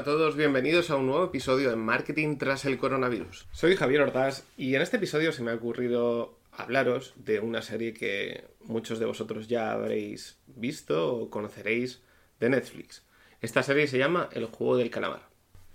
A todos, bienvenidos a un nuevo episodio de Marketing tras el coronavirus. Soy Javier Hortás y en este episodio se me ha ocurrido hablaros de una serie que muchos de vosotros ya habréis visto o conoceréis de Netflix. Esta serie se llama El juego del calamar.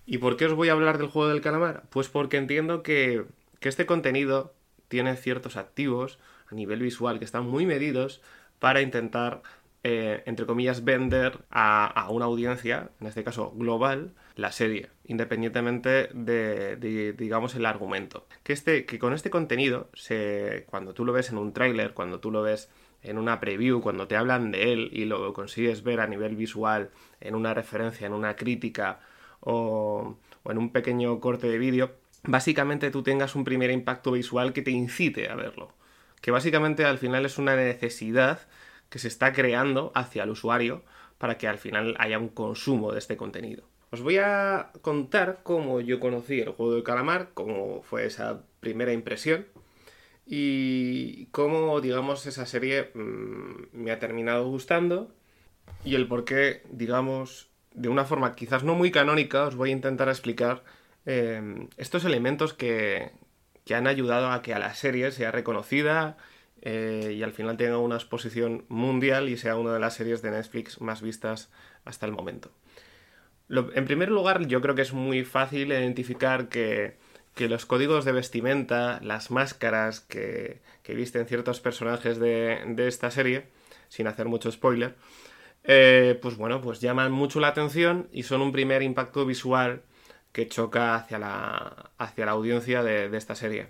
¿Y por qué os voy a hablar del juego del calamar? Pues porque entiendo que, este contenido tiene ciertos activos a nivel visual que están muy medidos para intentar eh, entre comillas, vender a, una audiencia, en este caso global, la serie, independientemente de, digamos, el argumento. Que, este, que con este contenido, se, cuando tú lo ves en un tráiler, cuando tú lo ves en una preview, cuando te hablan de él y lo consigues ver a nivel visual, en una referencia, en una crítica o, o en un pequeño corte de vídeo, básicamente tú tengas un primer impacto visual que te incite a verlo. Que básicamente al final es una necesidad que se está creando hacia el usuario para que al final haya un consumo de este contenido. Os voy a contar cómo yo conocí el juego de calamar, cómo fue esa primera impresión y cómo, digamos, esa serie mmm, me ha terminado gustando y el por qué, digamos, de una forma quizás no muy canónica, os voy a intentar explicar eh, estos elementos que, que han ayudado a que a la serie sea reconocida eh, y al final tenga una exposición mundial y sea una de las series de Netflix más vistas hasta el momento. En primer lugar, yo creo que es muy fácil identificar que, que los códigos de vestimenta, las máscaras que, que visten ciertos personajes de, de, esta serie, sin hacer mucho spoiler, eh, pues bueno, pues llaman mucho la atención y son un primer impacto visual que choca hacia la, hacia la audiencia de, de esta serie.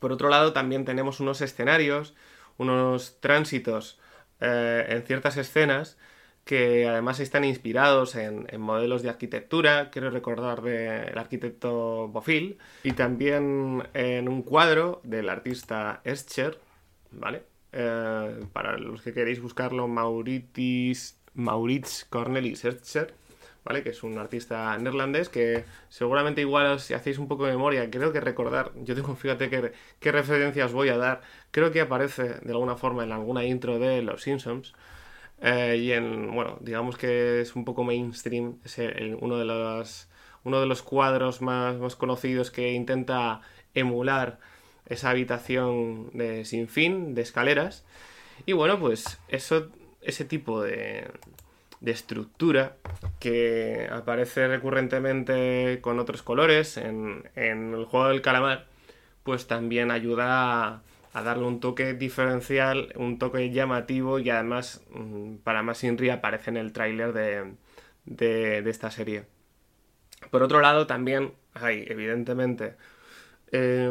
Por otro lado, también tenemos unos escenarios, unos tránsitos eh, en ciertas escenas que además están inspirados en, modelos de arquitectura, quiero recordar del arquitecto Bofill, y también en un cuadro del artista Escher, ¿vale? Eh, para los que queréis buscarlo, Mauritis, Maurits Cornelis Escher, ¿vale? Que es un artista neerlandés que seguramente igual si hacéis un poco de memoria, creo que recordar, yo tengo, fíjate qué, qué referencias voy a dar, creo que aparece de alguna forma en alguna intro de Los Simpsons. Eh, y en, bueno, digamos que es un poco mainstream, es uno, de los, uno de los cuadros más, más conocidos que intenta emular esa habitación de sin fin, de escaleras. Y bueno, pues eso, ese tipo de, de estructura que aparece recurrentemente con otros colores en, en, el juego del calamar, pues también ayuda a, a, darle un toque diferencial, un toque llamativo y además, mm, para más Inri, aparece en el tráiler de, de, esta serie. Por otro lado, también hay, evidentemente, eh,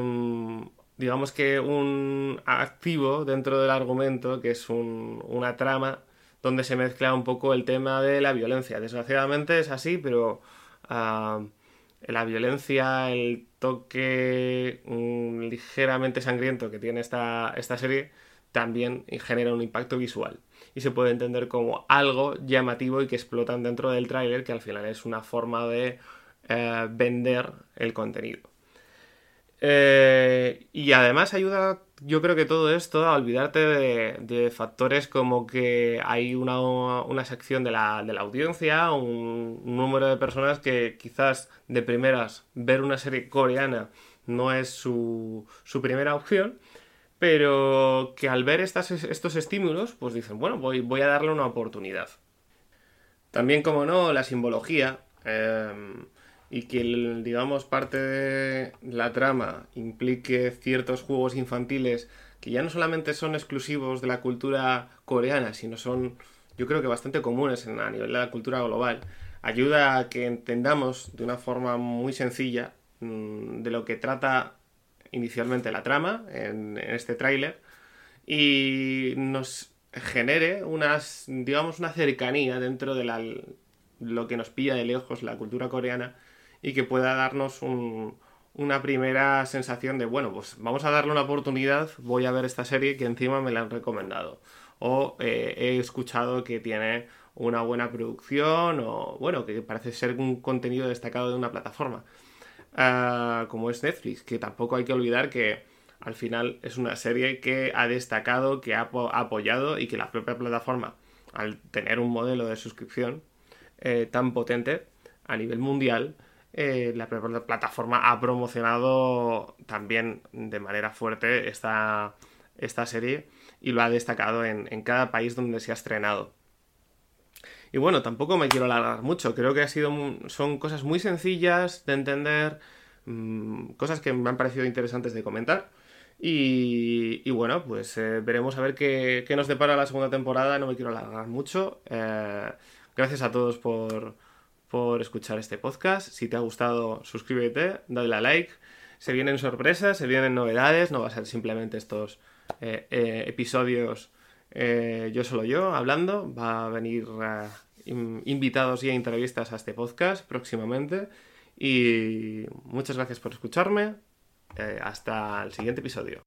digamos que un activo dentro del argumento, que es un, una trama donde se mezcla un poco el tema de la violencia. Desgraciadamente es así, pero uh, la violencia, el toque um, ligeramente sangriento que tiene esta, esta serie también genera un impacto visual y se puede entender como algo llamativo y que explotan dentro del tráiler que al final es una forma de uh, vender el contenido. Eh, y además ayuda, yo creo que todo esto, a olvidarte de, factores como que hay una, una sección de la, de la audiencia, un, número de personas que quizás de primeras ver una serie coreana no es su, su primera opción, pero que al ver estos estímulos, pues dicen, bueno, voy, voy a darle una oportunidad. También, como no, la simbología. Eh, y que, digamos, parte de la trama implique ciertos juegos infantiles que ya no solamente son exclusivos de la cultura coreana, sino son, yo creo que bastante comunes a nivel de la cultura global. ayuda a que entendamos de una forma muy sencilla mm, de lo que trata inicialmente la trama en, este tráiler y nos genere unas, digamos, una cercanía dentro de la, lo que nos pilla de lejos la cultura coreana y que pueda darnos una primera sensación de, bueno, pues vamos a darle una oportunidad, voy a ver esta serie que encima me la han recomendado. O eh, he escuchado que tiene una buena producción o, bueno, que parece ser un contenido destacado de una plataforma. Ah, como es Netflix, que tampoco hay que olvidar que al final es una serie que ha destacado, que ha apoyado y que la propia plataforma, al tener un modelo de suscripción eh, tan potente a nivel mundial, eh, la plataforma ha promocionado también de manera fuerte esta, esta serie y lo ha destacado en, cada país donde se ha estrenado. Y bueno, tampoco me quiero alargar mucho, creo que ha sido, son cosas muy sencillas de entender, mm, cosas que me han parecido interesantes de comentar. Y, bueno, pues eh, veremos a ver qué, nos depara la segunda temporada, no me quiero alargar mucho. Eh, gracias a todos por, por escuchar este podcast. Si te ha gustado, suscríbete, dale a like. Se vienen sorpresas, se vienen novedades, no va a ser simplemente estos eh, episodios yo solo yo hablando, va a venir invitados y entrevistas a este podcast próximamente. Y muchas gracias por escucharme. Eh, hasta el siguiente episodio.